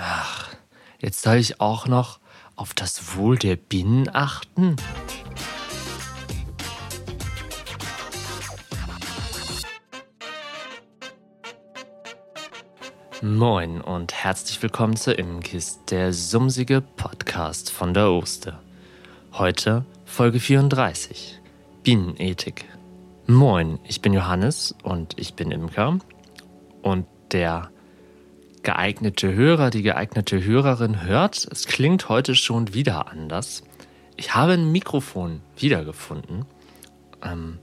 Ach, jetzt soll ich auch noch auf das Wohl der Bienen achten? Moin und herzlich willkommen zur Immenkist, der sumsige Podcast von der Oster. Heute Folge 34, Bienenethik. Moin, ich bin Johannes und ich bin Imker und der geeignete Hörer, die geeignete Hörerin hört, es klingt heute schon wieder anders. Ich habe ein Mikrofon wiedergefunden. Ähm,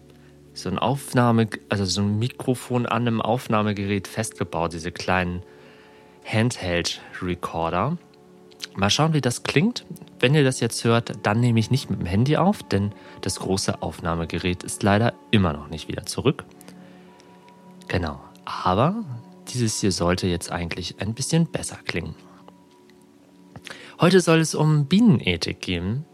so ein Aufnahme, also so ein Mikrofon an einem Aufnahmegerät festgebaut, diese kleinen Handheld-Recorder. Mal schauen, wie das klingt. Wenn ihr das jetzt hört, dann nehme ich nicht mit dem Handy auf, denn das große Aufnahmegerät ist leider immer noch nicht wieder zurück. Genau, aber dieses hier sollte jetzt eigentlich ein bisschen besser klingen. Heute soll es um Bienenethik gehen.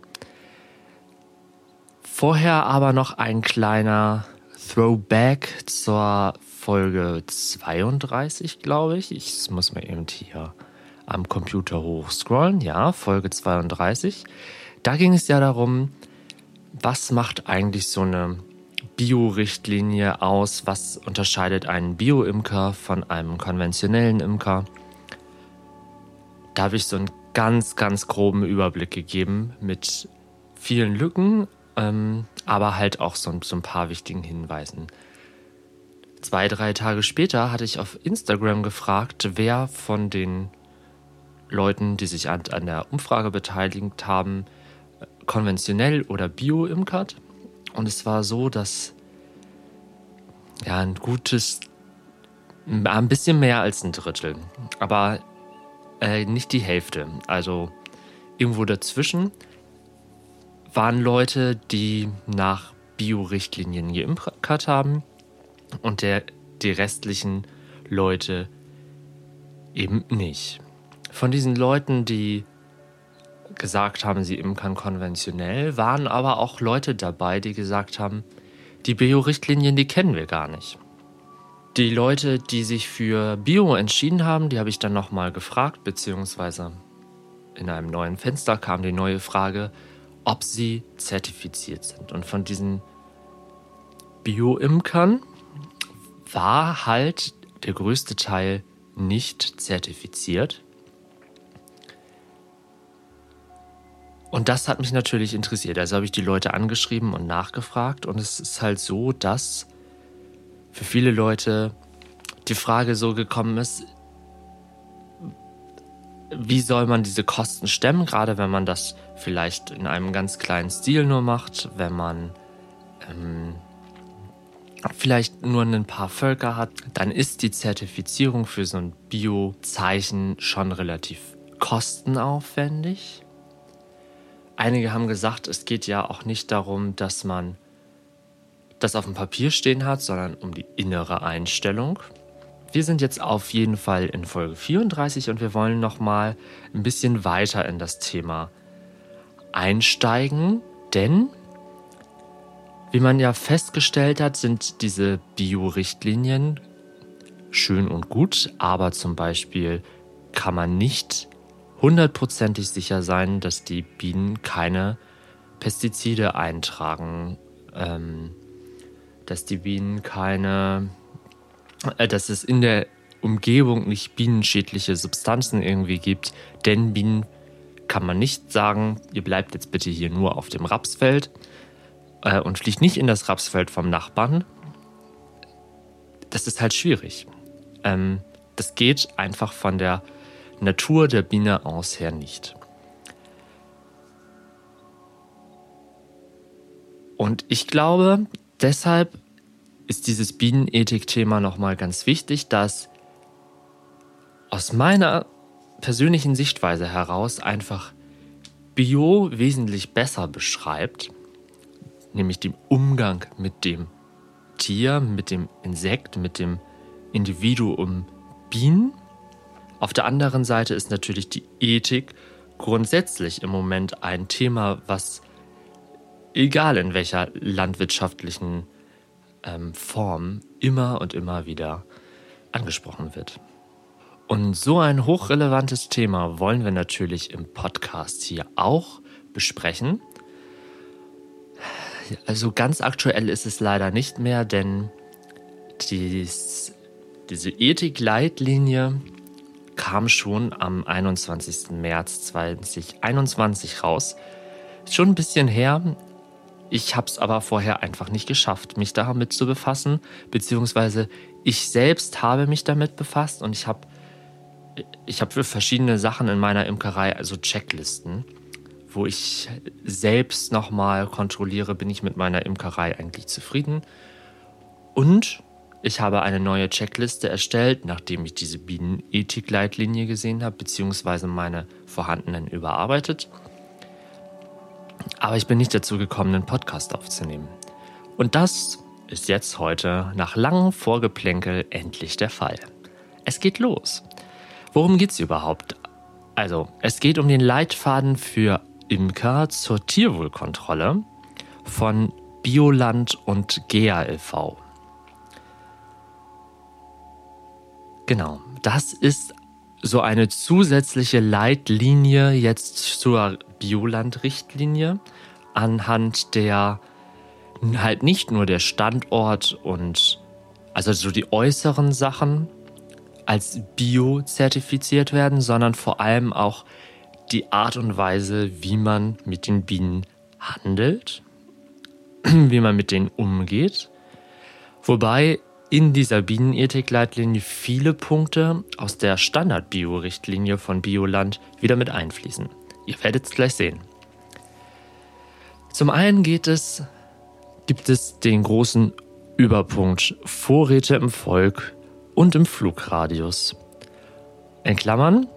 Vorher aber noch ein kleiner Throwback zur Folge 32, glaube ich. Ich muss mal eben hier am Computer hochscrollen. Ja, Folge 32. Da ging es ja darum, was macht eigentlich so eine Bio-Richtlinie aus? Was unterscheidet einen Bio-Imker von einem konventionellen Imker? Da habe ich so einen ganz, ganz groben Überblick gegeben mit vielen Lücken, ähm, aber halt auch so, so ein paar wichtigen Hinweisen. Zwei, drei Tage später hatte ich auf Instagram gefragt, wer von den Leuten, die sich an, an der Umfrage beteiligt haben, konventionell oder bio imkert. Und es war so, dass ja ein gutes, ein bisschen mehr als ein Drittel, aber äh, nicht die Hälfte. Also irgendwo dazwischen waren Leute, die nach Bio-Richtlinien geimpft haben und der, die restlichen Leute eben nicht. Von diesen Leuten, die gesagt haben, sie imkern konventionell, waren aber auch Leute dabei, die gesagt haben, die Bio-Richtlinien, die kennen wir gar nicht. Die Leute, die sich für Bio entschieden haben, die habe ich dann nochmal gefragt, beziehungsweise in einem neuen Fenster kam die neue Frage, ob sie zertifiziert sind. Und von diesen Bio-Imkern war halt der größte Teil nicht zertifiziert. Und das hat mich natürlich interessiert. Also habe ich die Leute angeschrieben und nachgefragt. Und es ist halt so, dass für viele Leute die Frage so gekommen ist, wie soll man diese Kosten stemmen, gerade wenn man das vielleicht in einem ganz kleinen Stil nur macht, wenn man ähm, vielleicht nur ein paar Völker hat, dann ist die Zertifizierung für so ein Bio-Zeichen schon relativ kostenaufwendig. Einige haben gesagt, es geht ja auch nicht darum, dass man das auf dem Papier stehen hat, sondern um die innere Einstellung. Wir sind jetzt auf jeden Fall in Folge 34 und wir wollen noch mal ein bisschen weiter in das Thema einsteigen, denn wie man ja festgestellt hat, sind diese Bio-Richtlinien schön und gut, aber zum Beispiel kann man nicht hundertprozentig sicher sein, dass die Bienen keine Pestizide eintragen, ähm, dass die Bienen keine, äh, dass es in der Umgebung nicht bienenschädliche Substanzen irgendwie gibt, denn Bienen kann man nicht sagen, ihr bleibt jetzt bitte hier nur auf dem Rapsfeld äh, und fliegt nicht in das Rapsfeld vom Nachbarn. Das ist halt schwierig. Ähm, das geht einfach von der Natur der Biene aus her nicht. Und ich glaube, deshalb ist dieses Bienenethik-Thema nochmal ganz wichtig, dass aus meiner persönlichen Sichtweise heraus einfach Bio wesentlich besser beschreibt, nämlich den Umgang mit dem Tier, mit dem Insekt, mit dem Individuum Bienen auf der anderen Seite ist natürlich die Ethik grundsätzlich im Moment ein Thema, was egal in welcher landwirtschaftlichen ähm, Form immer und immer wieder angesprochen wird. Und so ein hochrelevantes Thema wollen wir natürlich im Podcast hier auch besprechen. Also ganz aktuell ist es leider nicht mehr, denn dies, diese Ethik-Leitlinie kam schon am 21. März 2021 raus. Ist schon ein bisschen her. Ich habe es aber vorher einfach nicht geschafft, mich damit zu befassen, beziehungsweise ich selbst habe mich damit befasst und ich habe ich habe für verschiedene Sachen in meiner Imkerei also Checklisten, wo ich selbst nochmal kontrolliere, bin ich mit meiner Imkerei eigentlich zufrieden. Und ich habe eine neue Checkliste erstellt, nachdem ich diese Bienenethik-Leitlinie gesehen habe, beziehungsweise meine vorhandenen überarbeitet. Aber ich bin nicht dazu gekommen, einen Podcast aufzunehmen. Und das ist jetzt heute nach langem Vorgeplänkel endlich der Fall. Es geht los. Worum geht es überhaupt? Also, es geht um den Leitfaden für Imker zur Tierwohlkontrolle von Bioland und GEA Genau, das ist so eine zusätzliche Leitlinie jetzt zur Bioland-Richtlinie, anhand der halt nicht nur der Standort und also so die äußeren Sachen als Bio zertifiziert werden, sondern vor allem auch die Art und Weise, wie man mit den Bienen handelt, wie man mit denen umgeht. Wobei in dieser Bienenethik-Leitlinie viele Punkte aus der Standard-Bio-Richtlinie von Bioland wieder mit einfließen. Ihr werdet es gleich sehen. Zum einen geht es, gibt es den großen Überpunkt Vorräte im Volk und im Flugradius. In Klammern,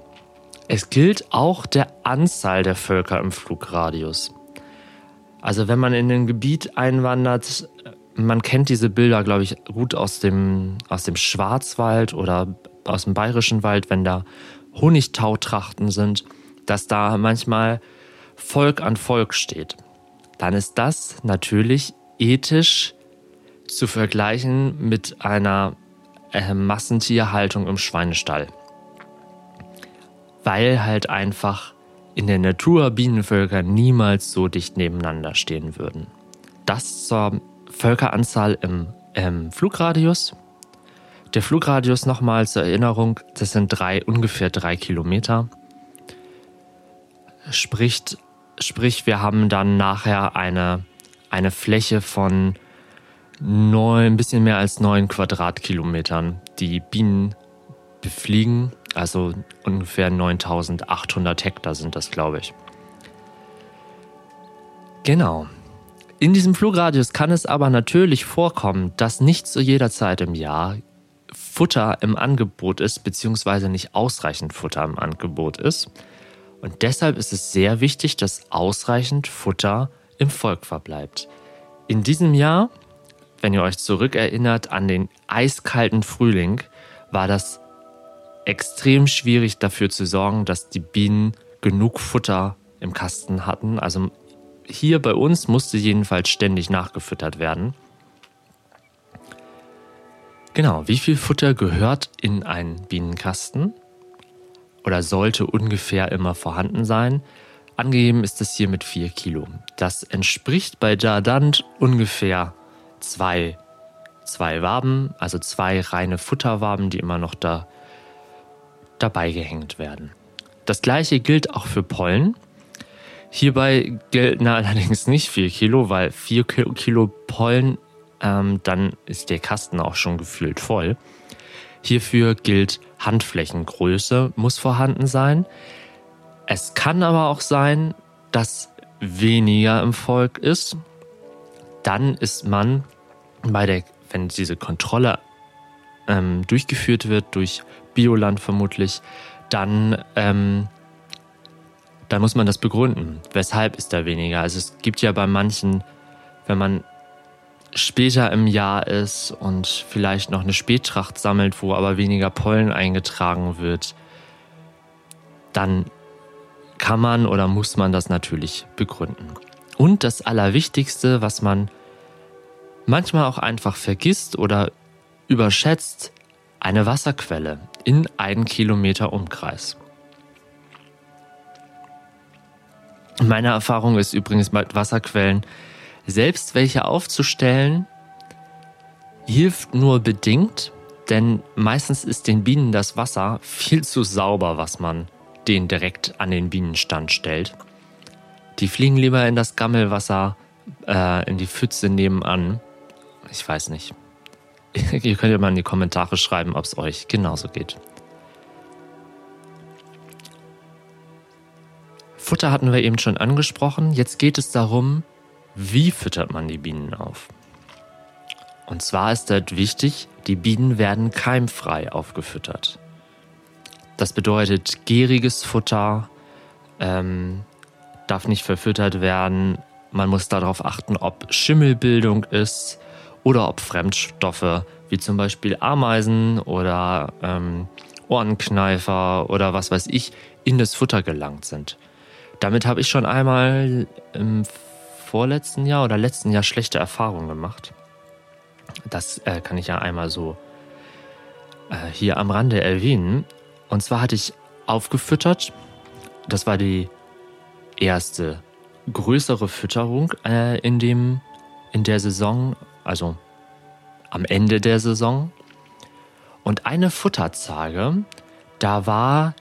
es gilt auch der Anzahl der Völker im Flugradius. Also wenn man in ein Gebiet einwandert, man kennt diese Bilder, glaube ich, gut aus dem, aus dem Schwarzwald oder aus dem Bayerischen Wald, wenn da Honigtautrachten sind, dass da manchmal Volk an Volk steht. Dann ist das natürlich ethisch zu vergleichen mit einer äh, Massentierhaltung im Schweinestall. Weil halt einfach in der Natur Bienenvölker niemals so dicht nebeneinander stehen würden. Das zur Völkeranzahl im ähm, Flugradius. Der Flugradius nochmal zur Erinnerung, das sind drei, ungefähr drei Kilometer. Spricht, sprich, wir haben dann nachher eine, eine Fläche von neun, ein bisschen mehr als neun Quadratkilometern, die Bienen befliegen. Also ungefähr 9800 Hektar sind das, glaube ich. Genau. In diesem Flugradius kann es aber natürlich vorkommen, dass nicht zu jeder Zeit im Jahr Futter im Angebot ist, beziehungsweise nicht ausreichend Futter im Angebot ist. Und deshalb ist es sehr wichtig, dass ausreichend Futter im Volk verbleibt. In diesem Jahr, wenn ihr euch zurückerinnert an den eiskalten Frühling, war das extrem schwierig dafür zu sorgen, dass die Bienen genug Futter im Kasten hatten. Also hier bei uns musste jedenfalls ständig nachgefüttert werden. Genau, wie viel Futter gehört in einen Bienenkasten? Oder sollte ungefähr immer vorhanden sein? Angegeben ist es hier mit 4 Kilo. Das entspricht bei Jardant ungefähr zwei, zwei Waben, also zwei reine Futterwaben, die immer noch da dabei gehängt werden. Das gleiche gilt auch für Pollen. Hierbei gelten allerdings nicht 4 Kilo, weil 4 Kilo Pollen, ähm, dann ist der Kasten auch schon gefühlt voll. Hierfür gilt Handflächengröße muss vorhanden sein. Es kann aber auch sein, dass weniger im Volk ist. Dann ist man bei der, wenn diese Kontrolle ähm, durchgeführt wird durch Bioland vermutlich, dann ähm, dann muss man das begründen. Weshalb ist da weniger? Also es gibt ja bei manchen, wenn man später im Jahr ist und vielleicht noch eine Spättracht sammelt, wo aber weniger Pollen eingetragen wird, dann kann man oder muss man das natürlich begründen. Und das Allerwichtigste, was man manchmal auch einfach vergisst oder überschätzt, eine Wasserquelle in einen Kilometer Umkreis. Meine Erfahrung ist übrigens mit Wasserquellen, selbst welche aufzustellen, hilft nur bedingt, denn meistens ist den Bienen das Wasser viel zu sauber, was man den direkt an den Bienenstand stellt. Die fliegen lieber in das Gammelwasser, äh, in die Pfütze nebenan. Ich weiß nicht. Ihr könnt ja mal in die Kommentare schreiben, ob es euch genauso geht. Futter hatten wir eben schon angesprochen. Jetzt geht es darum, wie füttert man die Bienen auf? Und zwar ist das wichtig, die Bienen werden keimfrei aufgefüttert. Das bedeutet, gieriges Futter ähm, darf nicht verfüttert werden. Man muss darauf achten, ob Schimmelbildung ist oder ob Fremdstoffe wie zum Beispiel Ameisen oder ähm, Ohrenkneifer oder was weiß ich in das Futter gelangt sind. Damit habe ich schon einmal im vorletzten Jahr oder letzten Jahr schlechte Erfahrungen gemacht. Das äh, kann ich ja einmal so äh, hier am Rande erwähnen. Und zwar hatte ich aufgefüttert. Das war die erste größere Fütterung äh, in, dem, in der Saison, also am Ende der Saison. Und eine Futterzage, da war,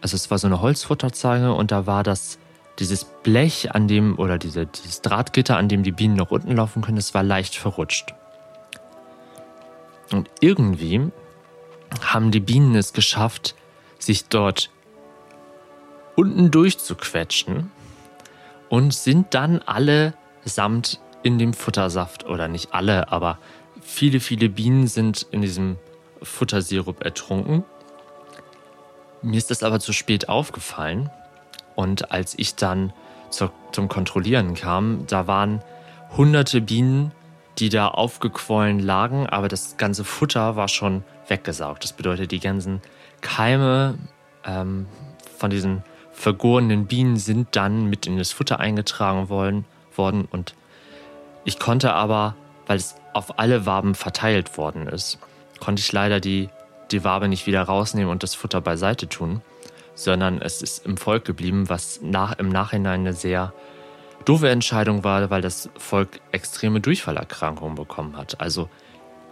also es war so eine Holzfutterzage und da war das, dieses Blech an dem, oder diese, dieses Drahtgitter, an dem die Bienen noch unten laufen können, das war leicht verrutscht. Und irgendwie haben die Bienen es geschafft, sich dort unten durchzuquetschen und sind dann alle samt in dem Futtersaft oder nicht alle, aber viele, viele Bienen sind in diesem Futtersirup ertrunken. Mir ist das aber zu spät aufgefallen und als ich dann zum Kontrollieren kam, da waren hunderte Bienen die da aufgequollen lagen, aber das ganze Futter war schon weggesaugt. Das bedeutet, die ganzen Keime ähm, von diesen vergorenen Bienen sind dann mit in das Futter eingetragen worden, worden und ich konnte aber, weil es auf alle Waben verteilt worden ist, konnte ich leider die, die Wabe nicht wieder rausnehmen und das Futter beiseite tun, sondern es ist im Volk geblieben, was nach, im Nachhinein eine sehr doofe Entscheidung war, weil das Volk extreme Durchfallerkrankungen bekommen hat. Also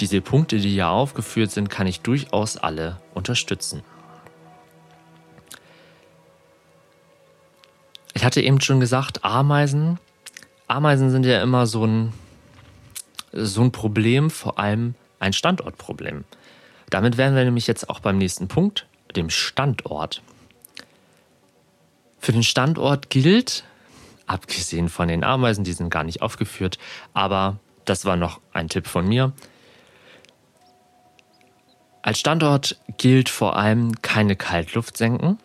diese Punkte, die hier aufgeführt sind, kann ich durchaus alle unterstützen. Ich hatte eben schon gesagt, Ameisen. Ameisen sind ja immer so ein, so ein Problem, vor allem ein Standortproblem. Damit wären wir nämlich jetzt auch beim nächsten Punkt, dem Standort. Für den Standort gilt, abgesehen von den Ameisen, die sind gar nicht aufgeführt, aber das war noch ein Tipp von mir. Als Standort gilt vor allem keine Kaltluftsenken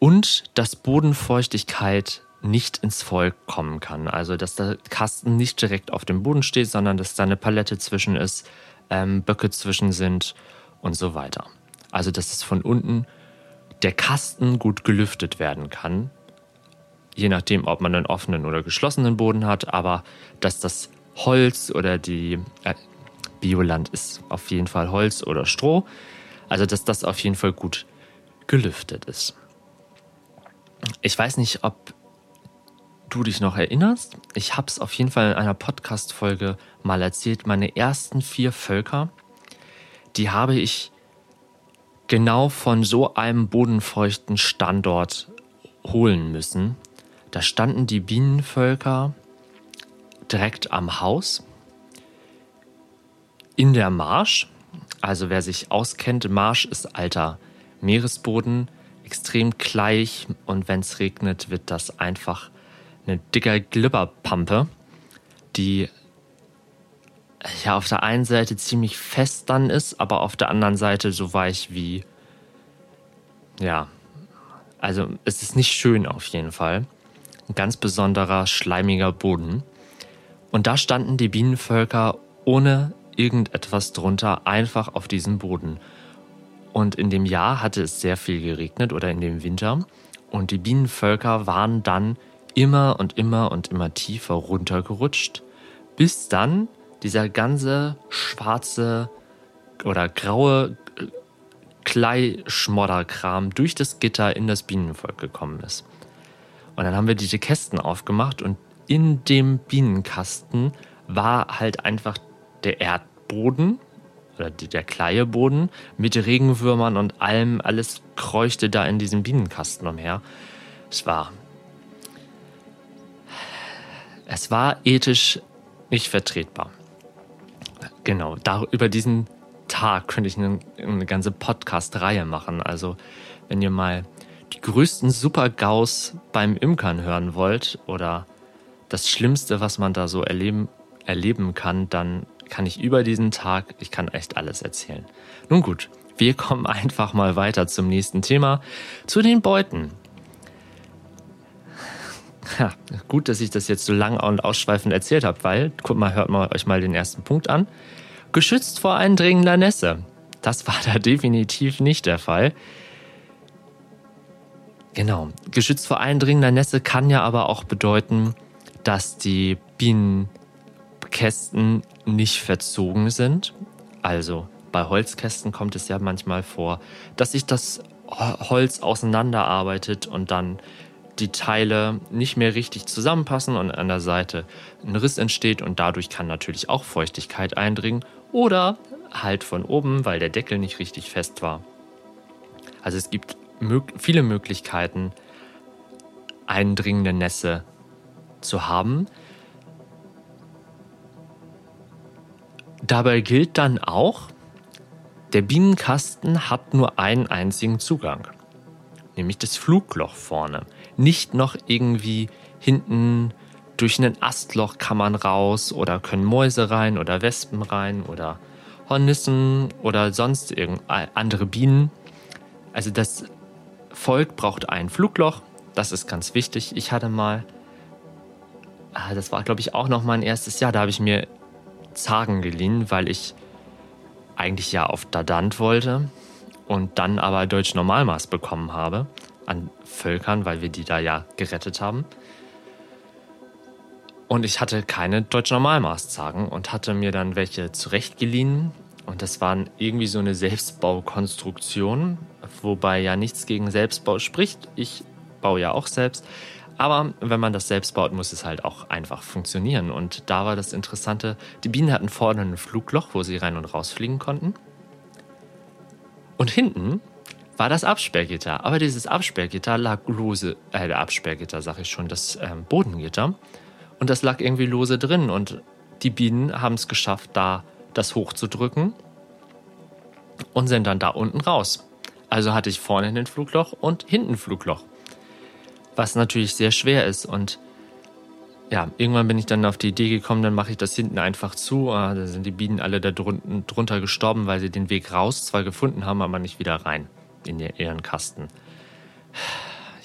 und dass Bodenfeuchtigkeit nicht ins Volk kommen kann. Also dass der Kasten nicht direkt auf dem Boden steht, sondern dass da eine Palette zwischen ist, ähm, Böcke zwischen sind und so weiter. Also dass es von unten der Kasten gut gelüftet werden kann, je nachdem, ob man einen offenen oder geschlossenen Boden hat, aber dass das Holz oder die äh, Bioland ist auf jeden Fall Holz oder Stroh, also dass das auf jeden Fall gut gelüftet ist. Ich weiß nicht, ob du dich noch erinnerst. Ich habe es auf jeden Fall in einer Podcast-Folge mal erzählt. Meine ersten vier Völker, die habe ich genau von so einem bodenfeuchten Standort holen müssen. Da standen die Bienenvölker direkt am Haus in der Marsch. Also wer sich auskennt, Marsch ist alter Meeresboden, extrem gleich und wenn es regnet, wird das einfach eine dicker Glibberpampe, die ja auf der einen Seite ziemlich fest dann ist, aber auf der anderen Seite so weich wie ja, also es ist nicht schön auf jeden Fall ein ganz besonderer schleimiger Boden. Und da standen die Bienenvölker ohne irgendetwas drunter einfach auf diesem Boden. Und in dem Jahr hatte es sehr viel geregnet oder in dem Winter. Und die Bienenvölker waren dann immer und immer und immer tiefer runtergerutscht, bis dann dieser ganze schwarze oder graue Kleischmodderkram durch das Gitter in das Bienenvolk gekommen ist. Und dann haben wir diese Kästen aufgemacht und in dem Bienenkasten war halt einfach der Erdboden oder der Kleieboden mit Regenwürmern und allem, alles kreuchte da in diesem Bienenkasten umher. Es war. Es war ethisch nicht vertretbar. Genau, da, über diesen Tag könnte ich eine, eine ganze Podcast-Reihe machen. Also, wenn ihr mal die größten Super-GAUs beim Imkern hören wollt oder das Schlimmste, was man da so erleben, erleben kann, dann kann ich über diesen Tag, ich kann echt alles erzählen. Nun gut, wir kommen einfach mal weiter zum nächsten Thema, zu den Beuten. Ja, gut, dass ich das jetzt so lang und ausschweifend erzählt habe, weil, guck mal, hört mal euch mal den ersten Punkt an. Geschützt vor eindringender Nässe. Das war da definitiv nicht der Fall. Genau, geschützt vor eindringender Nässe kann ja aber auch bedeuten, dass die Bienenkästen nicht verzogen sind. Also bei Holzkästen kommt es ja manchmal vor, dass sich das Holz auseinanderarbeitet und dann die Teile nicht mehr richtig zusammenpassen und an der Seite ein Riss entsteht und dadurch kann natürlich auch Feuchtigkeit eindringen oder halt von oben, weil der Deckel nicht richtig fest war. Also es gibt viele Möglichkeiten, eindringende Nässe zu haben. Dabei gilt dann auch, der Bienenkasten hat nur einen einzigen Zugang, nämlich das Flugloch vorne. Nicht noch irgendwie hinten durch ein Astloch kann man raus oder können Mäuse rein oder Wespen rein oder Hornissen oder sonst andere Bienen. Also das Volk braucht ein Flugloch, das ist ganz wichtig. Ich hatte mal, ah, das war glaube ich auch noch mein erstes Jahr, da habe ich mir Zagen geliehen, weil ich eigentlich ja auf Dadant wollte und dann aber Deutsch Normalmaß bekommen habe an Völkern, weil wir die da ja gerettet haben. Und ich hatte keine Deutsch Normalmaßzagen und hatte mir dann welche zurechtgeliehen. Und das waren irgendwie so eine Selbstbaukonstruktion, wobei ja nichts gegen Selbstbau spricht. Ich baue ja auch selbst. Aber wenn man das selbst baut, muss es halt auch einfach funktionieren. Und da war das Interessante, die Bienen hatten vorne ein Flugloch, wo sie rein und rausfliegen konnten. Und hinten war das Absperrgitter. Aber dieses Absperrgitter lag lose, äh, der Absperrgitter sage ich schon, das ähm, Bodengitter. Und das lag irgendwie lose drin. Und die Bienen haben es geschafft, da das hochzudrücken und sind dann da unten raus. Also hatte ich vorne ein Flugloch und hinten ein Flugloch was natürlich sehr schwer ist. Und ja, irgendwann bin ich dann auf die Idee gekommen, dann mache ich das hinten einfach zu. Ah, da sind die Bienen alle da drunter gestorben, weil sie den Weg raus zwar gefunden haben, aber nicht wieder rein in ihren Kasten.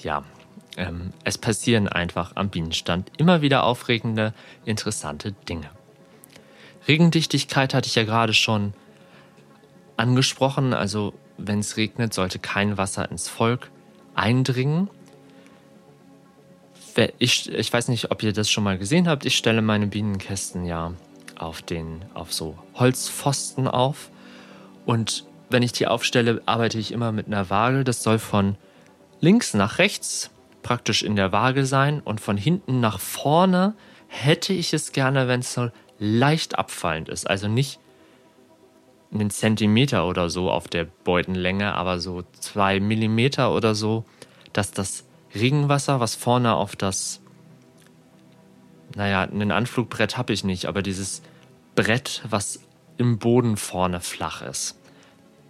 Ja, ähm, es passieren einfach am Bienenstand immer wieder aufregende, interessante Dinge. Regendichtigkeit hatte ich ja gerade schon angesprochen. Also wenn es regnet, sollte kein Wasser ins Volk eindringen ich, ich weiß nicht, ob ihr das schon mal gesehen habt. Ich stelle meine Bienenkästen ja auf, den, auf so Holzpfosten auf. Und wenn ich die aufstelle, arbeite ich immer mit einer Waage. Das soll von links nach rechts praktisch in der Waage sein und von hinten nach vorne hätte ich es gerne, wenn es so leicht abfallend ist. Also nicht einen Zentimeter oder so auf der Beutenlänge, aber so zwei Millimeter oder so, dass das Regenwasser, was vorne auf das, naja, ein Anflugbrett habe ich nicht, aber dieses Brett, was im Boden vorne flach ist,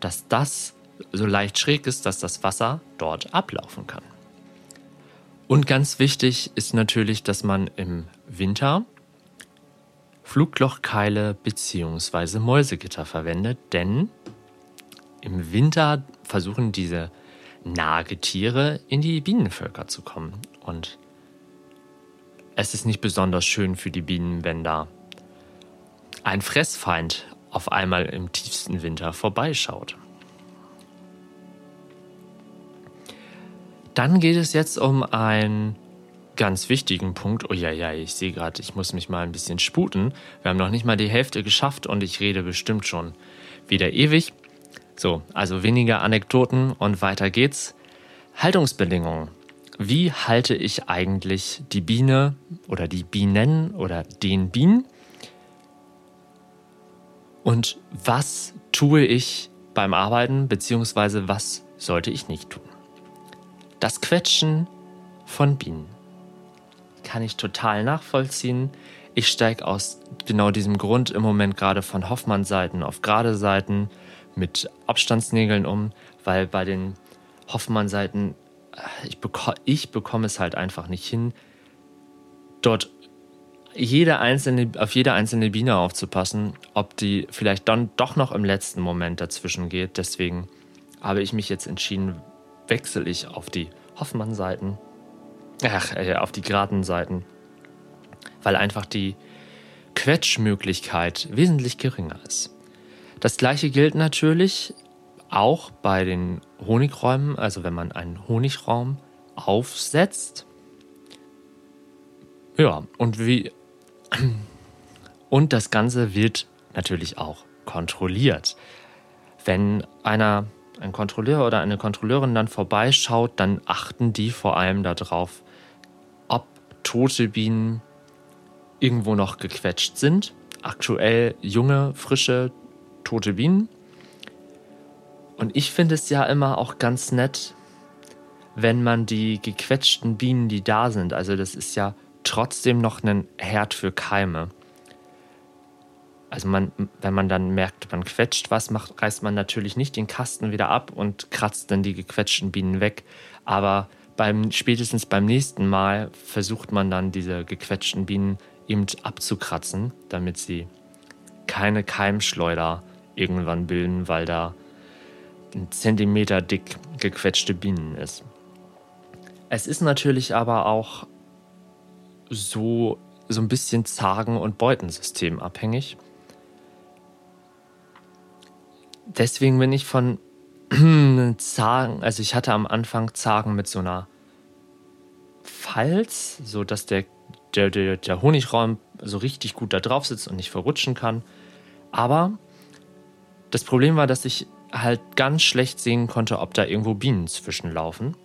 dass das so leicht schräg ist, dass das Wasser dort ablaufen kann. Und ganz wichtig ist natürlich, dass man im Winter Fluglochkeile bzw. Mäusegitter verwendet, denn im Winter versuchen diese Nagetiere in die Bienenvölker zu kommen. Und es ist nicht besonders schön für die Bienen, wenn da ein Fressfeind auf einmal im tiefsten Winter vorbeischaut. Dann geht es jetzt um einen ganz wichtigen Punkt. Oh ja, ja, ich sehe gerade, ich muss mich mal ein bisschen sputen. Wir haben noch nicht mal die Hälfte geschafft und ich rede bestimmt schon wieder ewig. So, also weniger Anekdoten und weiter geht's. Haltungsbedingungen. Wie halte ich eigentlich die Biene oder die Bienen oder den Bienen? Und was tue ich beim Arbeiten, beziehungsweise was sollte ich nicht tun? Das Quetschen von Bienen kann ich total nachvollziehen. Ich steige aus genau diesem Grund im Moment gerade von Hoffmann-Seiten auf gerade Seiten mit Abstandsnägeln um, weil bei den Hoffmann-Seiten äh, ich, beko ich bekomme es halt einfach nicht hin, dort jede einzelne, auf jede einzelne Biene aufzupassen, ob die vielleicht dann doch noch im letzten Moment dazwischen geht. Deswegen habe ich mich jetzt entschieden, wechsle ich auf die Hoffmann-Seiten, ach, äh, auf die geraden Seiten, weil einfach die Quetschmöglichkeit wesentlich geringer ist. Das gleiche gilt natürlich auch bei den Honigräumen, also wenn man einen Honigraum aufsetzt. Ja, und wie und das Ganze wird natürlich auch kontrolliert. Wenn einer, ein Kontrolleur oder eine Kontrolleurin dann vorbeischaut, dann achten die vor allem darauf, ob tote Bienen irgendwo noch gequetscht sind. Aktuell junge, frische, tote Bienen. Und ich finde es ja immer auch ganz nett, wenn man die gequetschten Bienen, die da sind, also das ist ja trotzdem noch ein Herd für Keime. Also man, wenn man dann merkt, man quetscht was, macht, reißt man natürlich nicht den Kasten wieder ab und kratzt dann die gequetschten Bienen weg. Aber beim, spätestens beim nächsten Mal versucht man dann diese gequetschten Bienen eben abzukratzen, damit sie keine Keimschleuder irgendwann bilden, weil da ein Zentimeter dick gequetschte Bienen ist. Es ist natürlich aber auch so, so ein bisschen Zagen- und Beutensystem abhängig. Deswegen bin ich von Zagen, also ich hatte am Anfang Zagen mit so einer Falz, so dass der, der, der, der Honigraum so richtig gut da drauf sitzt und nicht verrutschen kann. Aber das Problem war, dass ich halt ganz schlecht sehen konnte, ob da irgendwo Bienen zwischenlaufen.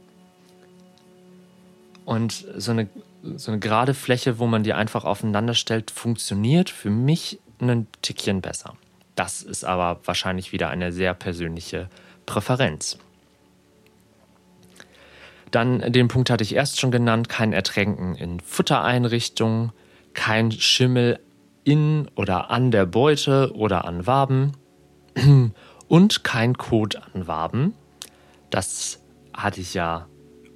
Und so eine so eine gerade Fläche, wo man die einfach aufeinander stellt, funktioniert für mich ein Tickchen besser. Das ist aber wahrscheinlich wieder eine sehr persönliche Präferenz. Dann den Punkt hatte ich erst schon genannt, kein Ertränken in Futtereinrichtungen, kein Schimmel in oder an der Beute oder an Waben und kein Kot an Waben. Das hatte ich ja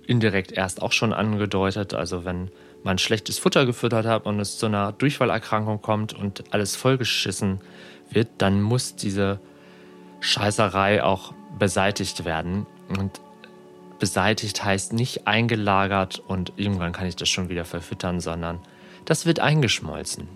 indirekt erst auch schon angedeutet. Also wenn man schlechtes Futter gefüttert hat und es zu einer Durchfallerkrankung kommt und alles vollgeschissen wird, dann muss diese Scheißerei auch beseitigt werden. Und beseitigt heißt nicht eingelagert und irgendwann kann ich das schon wieder verfüttern, sondern das wird eingeschmolzen.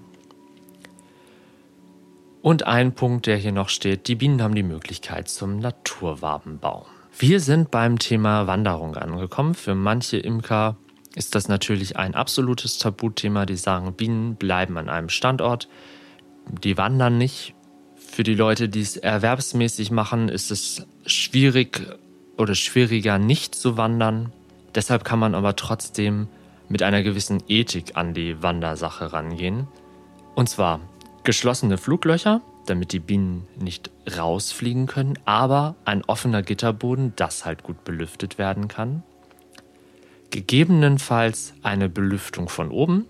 Und ein Punkt, der hier noch steht, die Bienen haben die Möglichkeit zum Naturwabenbau. Wir sind beim Thema Wanderung angekommen. Für manche Imker ist das natürlich ein absolutes Tabuthema. Die sagen, Bienen bleiben an einem Standort, die wandern nicht. Für die Leute, die es erwerbsmäßig machen, ist es schwierig oder schwieriger, nicht zu wandern. Deshalb kann man aber trotzdem mit einer gewissen Ethik an die Wandersache rangehen. Und zwar geschlossene Fluglöcher, damit die Bienen nicht rausfliegen können, aber ein offener Gitterboden, das halt gut belüftet werden kann. Gegebenenfalls eine Belüftung von oben.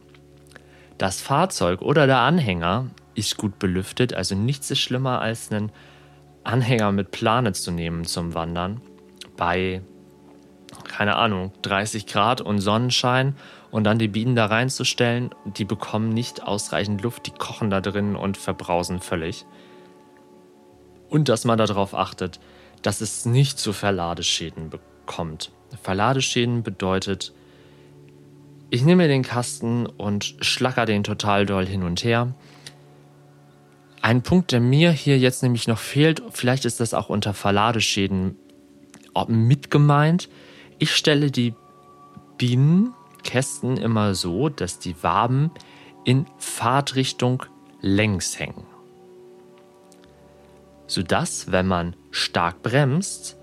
Das Fahrzeug oder der Anhänger ist gut belüftet, also nichts ist schlimmer als einen Anhänger mit Plane zu nehmen zum Wandern bei, keine Ahnung, 30 Grad und Sonnenschein und dann die Bienen da reinzustellen, die bekommen nicht ausreichend Luft, die kochen da drin und verbrausen völlig. Und dass man darauf achtet, dass es nicht zu Verladeschäden kommt. Verladeschäden bedeutet, ich nehme den Kasten und schlacker den total doll hin und her. Ein Punkt, der mir hier jetzt nämlich noch fehlt, vielleicht ist das auch unter Verladeschäden mit gemeint. Ich stelle die Bienen Kästen immer so, dass die Waben in Fahrtrichtung längs hängen. sodass, wenn man stark bremst,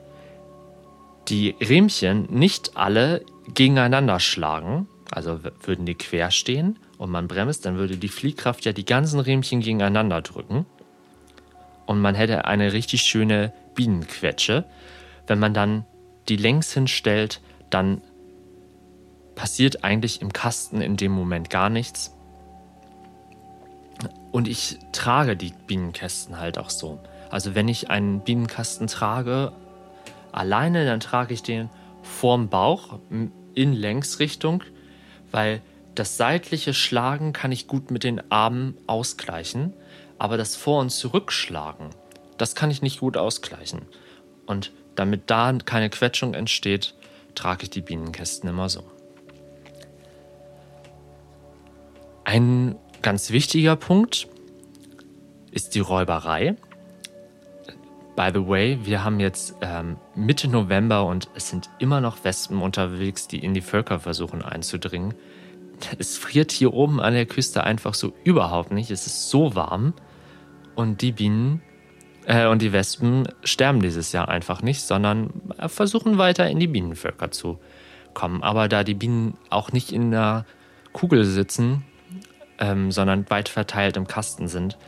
die Riemchen nicht alle gegeneinander schlagen, also würden die quer stehen und man bremst, dann würde die Fliehkraft ja die ganzen Riemchen gegeneinander drücken und man hätte eine richtig schöne Bienenquetsche. Wenn man dann die längs hinstellt, dann passiert eigentlich im Kasten in dem Moment gar nichts. Und ich trage die Bienenkästen halt auch so. Also wenn ich einen Bienenkasten trage, alleine, dann trage ich den vorm Bauch in Längsrichtung, weil das seitliche Schlagen kann ich gut mit den Armen ausgleichen, aber das Vor- und Zurückschlagen, das kann ich nicht gut ausgleichen. Und damit da keine Quetschung entsteht, trage ich die Bienenkästen immer so. Ein ganz wichtiger Punkt ist die Räuberei. By the way, wir haben jetzt ähm, Mitte November und es sind immer noch Wespen unterwegs, die in die Völker versuchen einzudringen. Es friert hier oben an der Küste einfach so überhaupt nicht. Es ist so warm und die Bienen äh, und die Wespen sterben dieses Jahr einfach nicht, sondern versuchen weiter in die Bienenvölker zu kommen. Aber da die Bienen auch nicht in der Kugel sitzen, ähm, sondern weit verteilt im Kasten sind,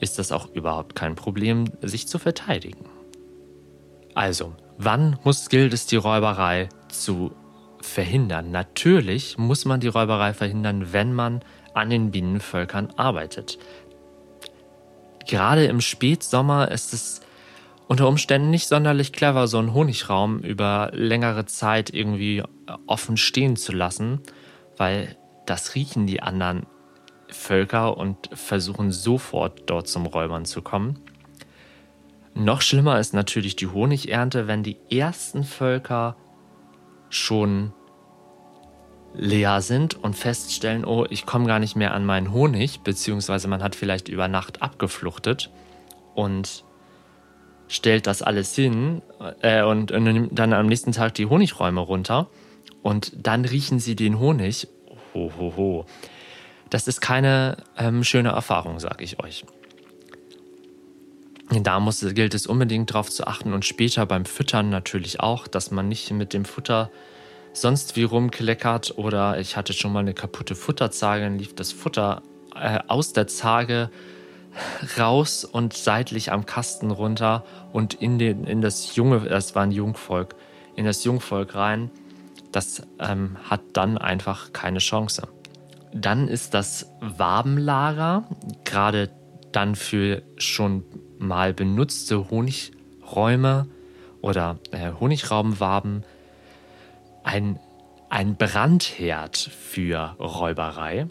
ist das auch überhaupt kein Problem, sich zu verteidigen. Also, wann muss gilt es die Räuberei zu verhindern? Natürlich muss man die Räuberei verhindern, wenn man an den Bienenvölkern arbeitet. Gerade im Spätsommer ist es unter Umständen nicht sonderlich clever, so einen Honigraum über längere Zeit irgendwie offen stehen zu lassen, weil das riechen die anderen Völker und versuchen sofort dort zum Räubern zu kommen. Noch schlimmer ist natürlich die Honigernte, wenn die ersten Völker schon leer sind und feststellen, oh, ich komme gar nicht mehr an meinen Honig, beziehungsweise man hat vielleicht über Nacht abgefluchtet und stellt das alles hin äh, und, und nimmt dann am nächsten Tag die Honigräume runter und dann riechen sie den Honig. Ho, ho, ho. Das ist keine ähm, schöne Erfahrung, sage ich euch. Da muss, gilt es unbedingt darauf zu achten und später beim Füttern natürlich auch, dass man nicht mit dem Futter sonst wie rumkleckert oder ich hatte schon mal eine kaputte Futterzage, dann lief das Futter äh, aus der Zage raus und seitlich am Kasten runter und in, den, in das junge, das war ein Jungvolk, in das Jungvolk rein. Das ähm, hat dann einfach keine Chance. Dann ist das Wabenlager, gerade dann für schon mal benutzte Honigräume oder äh, Honigraubenwaben, ein, ein Brandherd für Räuberei.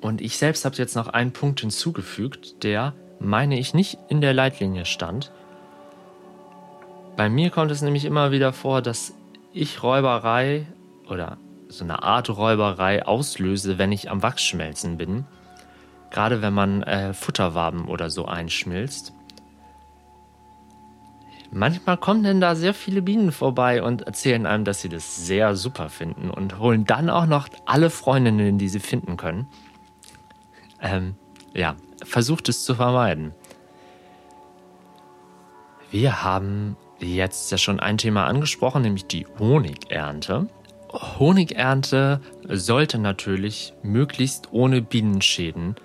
Und ich selbst habe jetzt noch einen Punkt hinzugefügt, der, meine ich, nicht in der Leitlinie stand. Bei mir kommt es nämlich immer wieder vor, dass ich Räuberei oder so eine Art Räuberei auslöse, wenn ich am Wachsschmelzen bin. Gerade wenn man äh, Futterwaben oder so einschmilzt. Manchmal kommen denn da sehr viele Bienen vorbei und erzählen einem, dass sie das sehr super finden und holen dann auch noch alle Freundinnen, die sie finden können. Ähm, ja, versucht es zu vermeiden. Wir haben jetzt ja schon ein Thema angesprochen, nämlich die Honigernte. Honigernte sollte natürlich möglichst ohne Bienenschäden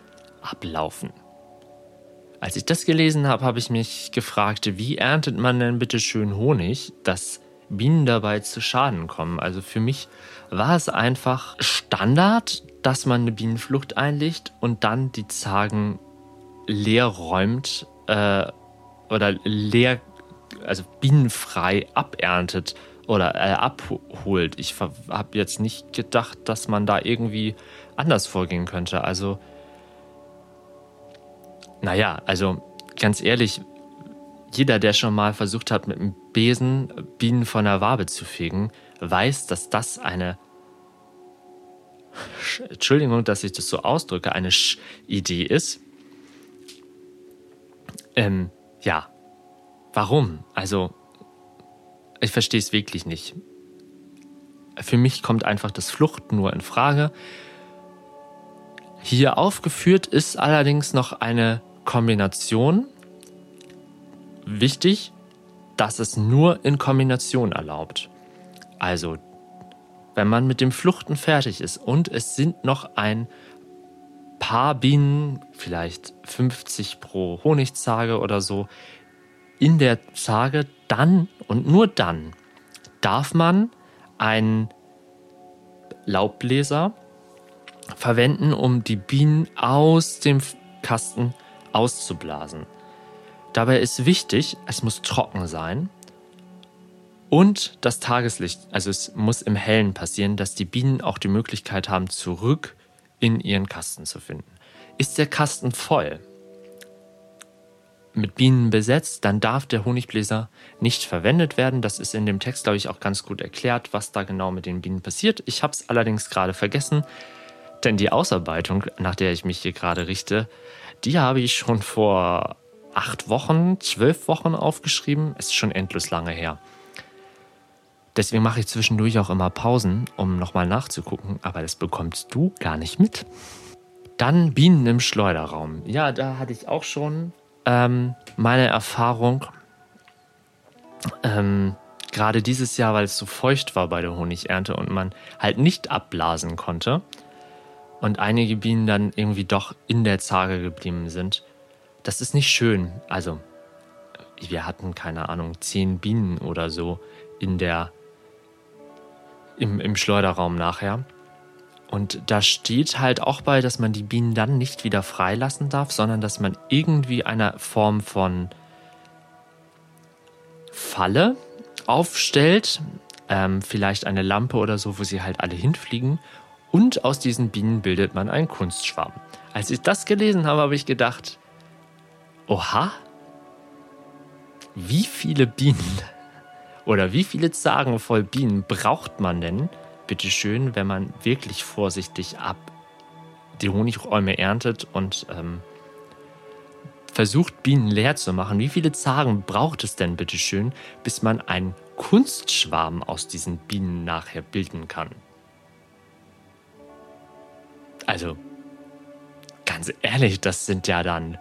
ablaufen. Als ich das gelesen habe, habe ich mich gefragt, wie erntet man denn bitte schön Honig, dass Bienen dabei zu Schaden kommen? Also für mich war es einfach Standard, dass man eine Bienenflucht einlegt und dann die Zagen leer räumt äh, oder leer, also bienenfrei aberntet oder äh, abholt. Ich habe jetzt nicht gedacht, dass man da irgendwie anders vorgehen könnte. Also, naja, also ganz ehrlich, jeder, der schon mal versucht hat, mit einem Besen Bienen von der Wabe zu fegen, weiß, dass das eine Entschuldigung, dass ich das so ausdrücke, eine Sch-Idee ist. Ähm, ja. Warum? Also, ich verstehe es wirklich nicht. Für mich kommt einfach das Fluchten nur in Frage. Hier aufgeführt ist allerdings noch eine Kombination wichtig, dass es nur in Kombination erlaubt. Also, wenn man mit dem Fluchten fertig ist und es sind noch ein paar Bienen, vielleicht 50 pro Honigzage oder so, in der Zage, dann und nur dann darf man einen Laubbläser verwenden, um die Bienen aus dem Kasten auszublasen. Dabei ist wichtig, es muss trocken sein und das Tageslicht, also es muss im Hellen passieren, dass die Bienen auch die Möglichkeit haben, zurück in ihren Kasten zu finden. Ist der Kasten voll, mit Bienen besetzt, dann darf der Honigbläser nicht verwendet werden. Das ist in dem Text, glaube ich, auch ganz gut erklärt, was da genau mit den Bienen passiert. Ich habe es allerdings gerade vergessen, denn die Ausarbeitung, nach der ich mich hier gerade richte, die habe ich schon vor acht Wochen, zwölf Wochen aufgeschrieben. Ist schon endlos lange her. Deswegen mache ich zwischendurch auch immer Pausen, um nochmal nachzugucken, aber das bekommst du gar nicht mit. Dann Bienen im Schleuderraum. Ja, da hatte ich auch schon ähm, meine Erfahrung. Ähm, gerade dieses Jahr, weil es so feucht war bei der Honigernte und man halt nicht abblasen konnte und einige Bienen dann irgendwie doch in der Zage geblieben sind. Das ist nicht schön. Also, wir hatten keine Ahnung, zehn Bienen oder so in der im, im Schleuderraum nachher. Und da steht halt auch bei, dass man die Bienen dann nicht wieder freilassen darf, sondern dass man irgendwie eine Form von Falle aufstellt, ähm, vielleicht eine Lampe oder so, wo sie halt alle hinfliegen. Und aus diesen Bienen bildet man einen Kunstschwarm. Als ich das gelesen habe, habe ich gedacht, oha, wie viele Bienen oder wie viele Zagen voll Bienen braucht man denn, bitteschön, wenn man wirklich vorsichtig ab die Honigräume erntet und ähm, versucht, Bienen leer zu machen? Wie viele Zagen braucht es denn, bitteschön, bis man einen Kunstschwarm aus diesen Bienen nachher bilden kann? Also, ganz ehrlich, das sind ja dann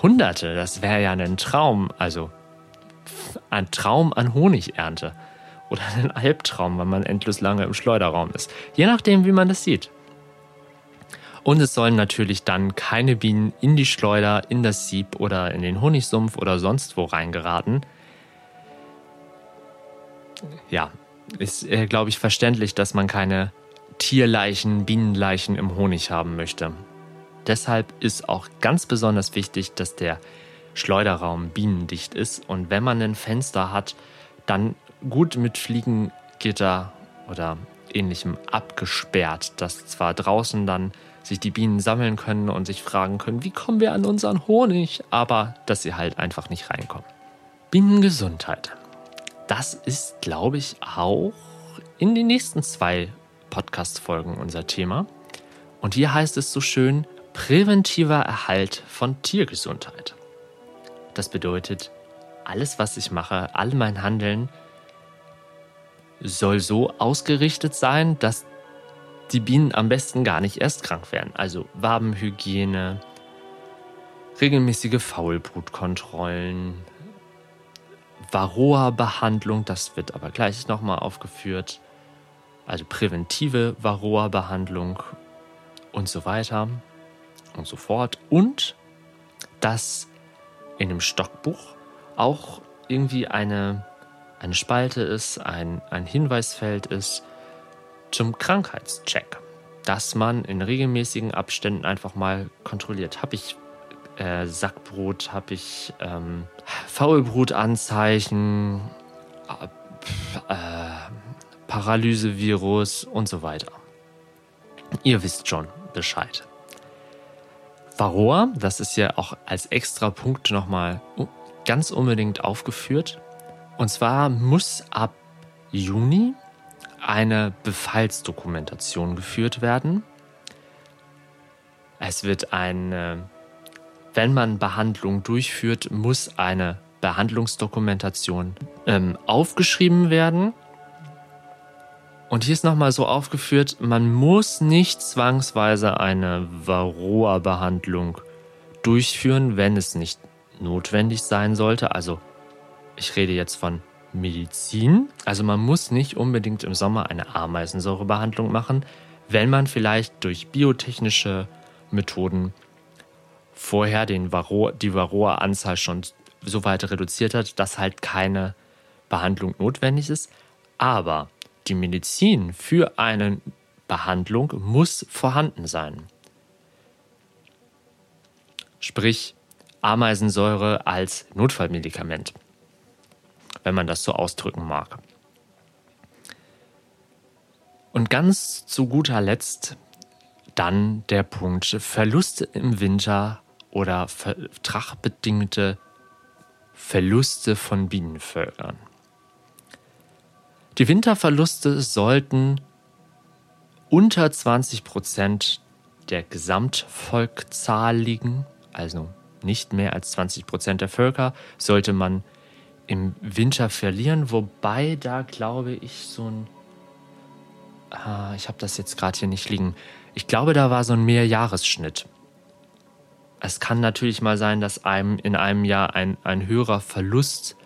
Hunderte. Das wäre ja ein Traum. Also, ein Traum an Honigernte. Oder ein Albtraum, wenn man endlos lange im Schleuderraum ist. Je nachdem, wie man das sieht. Und es sollen natürlich dann keine Bienen in die Schleuder, in das Sieb oder in den Honigsumpf oder sonst wo reingeraten. Ja, ist, äh, glaube ich, verständlich, dass man keine Tierleichen, Bienenleichen im Honig haben möchte. Deshalb ist auch ganz besonders wichtig, dass der Schleuderraum bienendicht ist. Und wenn man ein Fenster hat, dann gut mit Fliegengitter oder ähnlichem abgesperrt, dass zwar draußen dann sich die Bienen sammeln können und sich fragen können, wie kommen wir an unseren Honig, aber dass sie halt einfach nicht reinkommen. Bienengesundheit. Das ist, glaube ich, auch in den nächsten zwei Podcast-Folgen unser Thema. Und hier heißt es so schön, präventiver Erhalt von Tiergesundheit. Das bedeutet, alles, was ich mache, all mein Handeln soll so ausgerichtet sein, dass die Bienen am besten gar nicht erst krank werden. Also Wabenhygiene, regelmäßige Faulbrutkontrollen, Varroa-Behandlung, das wird aber gleich nochmal aufgeführt. Also präventive Varroa-Behandlung und so weiter und so fort. Und dass in dem Stockbuch auch irgendwie eine, eine Spalte ist, ein, ein Hinweisfeld ist zum Krankheitscheck, dass man in regelmäßigen Abständen einfach mal kontrolliert. Habe ich äh, Sackbrot, habe ich ähm, Faulbrutanzeichen, äh, Paralysevirus und so weiter. Ihr wisst schon Bescheid. Varroa, das ist ja auch als extra Punkt nochmal ganz unbedingt aufgeführt. Und zwar muss ab Juni eine Befallsdokumentation geführt werden. Es wird eine, wenn man Behandlung durchführt, muss eine Behandlungsdokumentation ähm, aufgeschrieben werden. Und hier ist nochmal so aufgeführt, man muss nicht zwangsweise eine Varroa-Behandlung durchführen, wenn es nicht notwendig sein sollte. Also ich rede jetzt von Medizin. Also man muss nicht unbedingt im Sommer eine Ameisensäurebehandlung machen, wenn man vielleicht durch biotechnische Methoden vorher den Varroa, die Varroa-Anzahl schon so weit reduziert hat, dass halt keine Behandlung notwendig ist. Aber die Medizin für eine Behandlung muss vorhanden sein. Sprich Ameisensäure als Notfallmedikament, wenn man das so ausdrücken mag. Und ganz zu guter Letzt dann der Punkt Verluste im Winter oder vertragbedingte Verluste von Bienenvölkern. Die Winterverluste sollten unter 20 Prozent der Gesamtvolkzahl liegen, also nicht mehr als 20 Prozent der Völker sollte man im Winter verlieren, wobei da glaube ich so ein, ah, ich habe das jetzt gerade hier nicht liegen, ich glaube da war so ein Mehrjahresschnitt. Es kann natürlich mal sein, dass einem in einem Jahr ein, ein höherer Verlust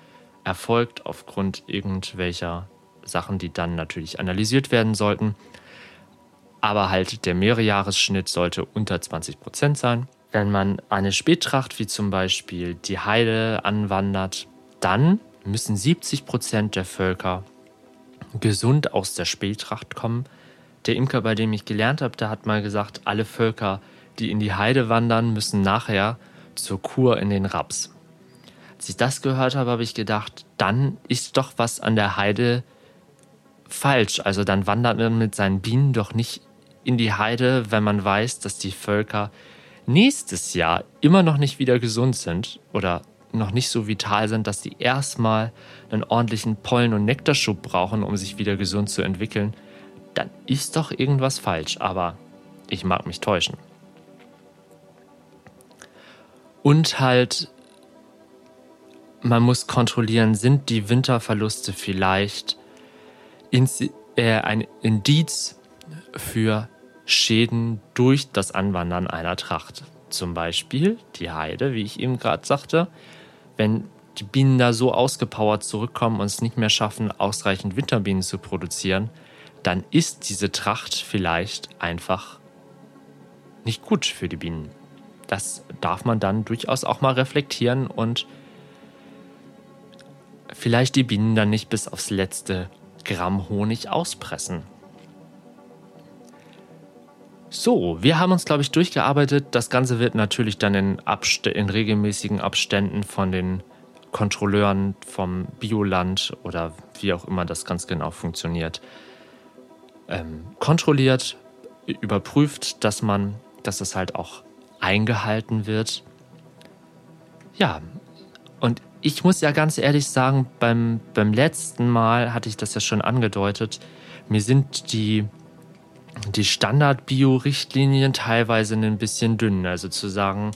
erfolgt aufgrund irgendwelcher Sachen, die dann natürlich analysiert werden sollten. Aber halt der Mehrjahresschnitt sollte unter 20 Prozent sein. Wenn man eine Spättracht wie zum Beispiel die Heide anwandert, dann müssen 70 Prozent der Völker gesund aus der Spättracht kommen. Der Imker, bei dem ich gelernt habe, der hat mal gesagt, alle Völker die in die Heide wandern, müssen nachher zur Kur in den Raps. Als ich das gehört habe, habe ich gedacht, dann ist doch was an der Heide falsch. Also dann wandert man mit seinen Bienen doch nicht in die Heide, wenn man weiß, dass die Völker nächstes Jahr immer noch nicht wieder gesund sind oder noch nicht so vital sind, dass die erstmal einen ordentlichen Pollen- und Nektarschub brauchen, um sich wieder gesund zu entwickeln, dann ist doch irgendwas falsch. Aber ich mag mich täuschen. Und halt, man muss kontrollieren, sind die Winterverluste vielleicht äh, ein Indiz für Schäden durch das Anwandern einer Tracht. Zum Beispiel die Heide, wie ich eben gerade sagte. Wenn die Bienen da so ausgepowert zurückkommen und es nicht mehr schaffen, ausreichend Winterbienen zu produzieren, dann ist diese Tracht vielleicht einfach nicht gut für die Bienen das darf man dann durchaus auch mal reflektieren und vielleicht die Bienen dann nicht bis aufs letzte Gramm Honig auspressen. So, wir haben uns, glaube ich, durchgearbeitet. Das Ganze wird natürlich dann in, Abst in regelmäßigen Abständen von den Kontrolleuren vom Bioland oder wie auch immer das ganz genau funktioniert, ähm, kontrolliert, überprüft, dass man, dass das halt auch eingehalten wird. Ja, und ich muss ja ganz ehrlich sagen, beim, beim letzten Mal hatte ich das ja schon angedeutet, mir sind die, die Standard-Bio-Richtlinien teilweise ein bisschen dünn. Also zu sagen,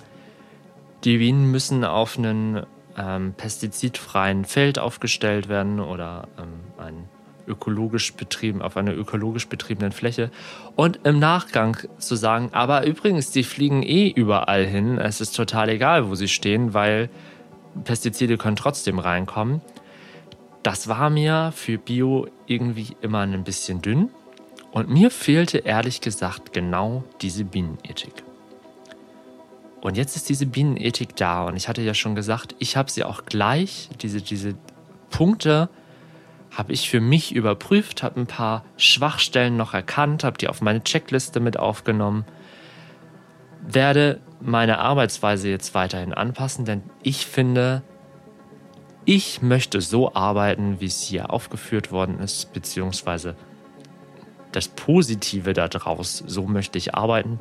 die Bienen müssen auf einen ähm, pestizidfreien Feld aufgestellt werden oder ähm, ein ökologisch betrieben, auf einer ökologisch betriebenen Fläche. Und im Nachgang zu sagen, aber übrigens, die fliegen eh überall hin. Es ist total egal, wo sie stehen, weil Pestizide können trotzdem reinkommen. Das war mir für Bio irgendwie immer ein bisschen dünn. Und mir fehlte ehrlich gesagt genau diese Bienenethik. Und jetzt ist diese Bienenethik da. Und ich hatte ja schon gesagt, ich habe sie auch gleich, diese, diese Punkte, habe ich für mich überprüft, habe ein paar Schwachstellen noch erkannt, habe die auf meine Checkliste mit aufgenommen, werde meine Arbeitsweise jetzt weiterhin anpassen, denn ich finde, ich möchte so arbeiten, wie es hier aufgeführt worden ist, beziehungsweise das Positive daraus, so möchte ich arbeiten.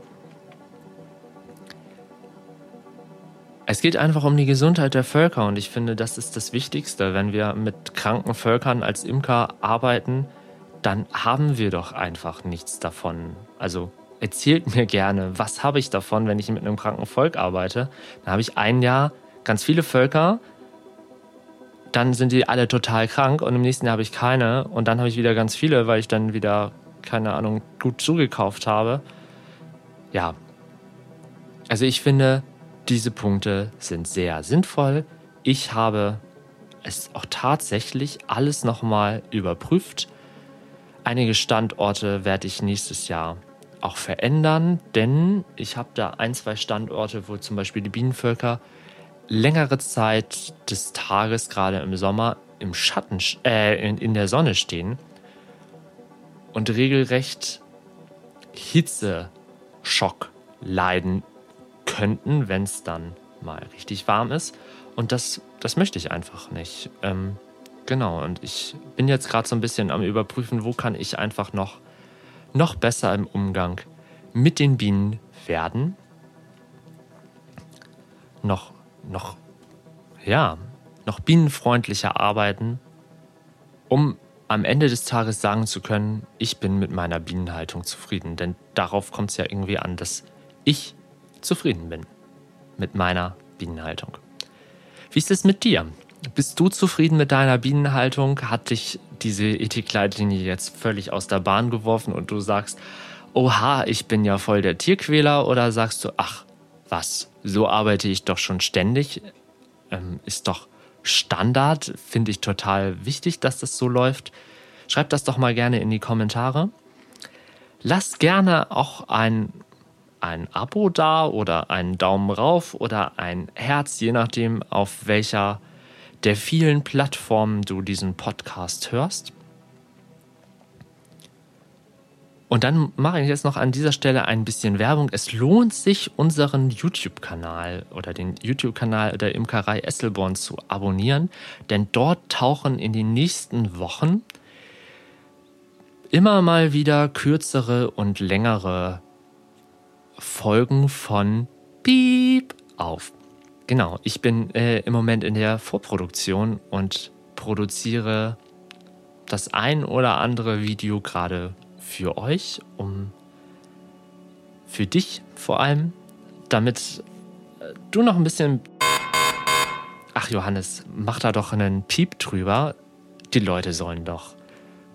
Es geht einfach um die Gesundheit der Völker und ich finde, das ist das Wichtigste. Wenn wir mit kranken Völkern als Imker arbeiten, dann haben wir doch einfach nichts davon. Also erzählt mir gerne, was habe ich davon, wenn ich mit einem kranken Volk arbeite? Dann habe ich ein Jahr ganz viele Völker, dann sind die alle total krank und im nächsten Jahr habe ich keine und dann habe ich wieder ganz viele, weil ich dann wieder, keine Ahnung, gut zugekauft habe. Ja. Also ich finde, diese Punkte sind sehr sinnvoll. Ich habe es auch tatsächlich alles nochmal überprüft. Einige Standorte werde ich nächstes Jahr auch verändern, denn ich habe da ein, zwei Standorte, wo zum Beispiel die Bienenvölker längere Zeit des Tages, gerade im Sommer, im Schatten, äh, in, in der Sonne stehen und regelrecht Hitzeschock leiden könnten, wenn es dann mal richtig warm ist. Und das, das möchte ich einfach nicht. Ähm, genau, und ich bin jetzt gerade so ein bisschen am Überprüfen, wo kann ich einfach noch, noch besser im Umgang mit den Bienen werden. Noch, noch, ja, noch bienenfreundlicher arbeiten, um am Ende des Tages sagen zu können, ich bin mit meiner Bienenhaltung zufrieden. Denn darauf kommt es ja irgendwie an, dass ich zufrieden bin mit meiner Bienenhaltung. Wie ist es mit dir? Bist du zufrieden mit deiner Bienenhaltung? Hat dich diese Ethikleitlinie jetzt völlig aus der Bahn geworfen und du sagst, oha, ich bin ja voll der Tierquäler? Oder sagst du, ach, was, so arbeite ich doch schon ständig? Ähm, ist doch Standard, finde ich total wichtig, dass das so läuft. Schreibt das doch mal gerne in die Kommentare. Lasst gerne auch ein ein Abo da oder einen Daumen rauf oder ein Herz, je nachdem, auf welcher der vielen Plattformen du diesen Podcast hörst. Und dann mache ich jetzt noch an dieser Stelle ein bisschen Werbung. Es lohnt sich, unseren YouTube-Kanal oder den YouTube-Kanal der Imkerei Esselborn zu abonnieren, denn dort tauchen in den nächsten Wochen immer mal wieder kürzere und längere Folgen von Piep auf. Genau, ich bin äh, im Moment in der Vorproduktion und produziere das ein oder andere Video gerade für euch, um für dich vor allem, damit äh, du noch ein bisschen... Ach Johannes, mach da doch einen Piep drüber. Die Leute sollen doch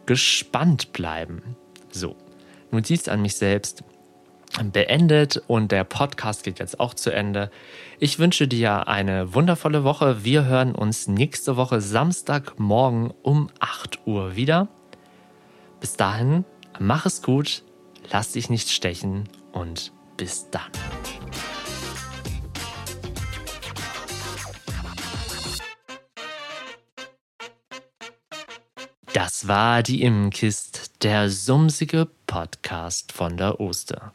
gespannt bleiben. So, nun siehst an mich selbst beendet und der Podcast geht jetzt auch zu Ende. Ich wünsche dir eine wundervolle Woche. Wir hören uns nächste Woche Samstagmorgen um 8 Uhr wieder. Bis dahin, mach es gut, lass dich nicht stechen und bis dann. Das war die Immenkist, der sumsige Podcast von der Oster.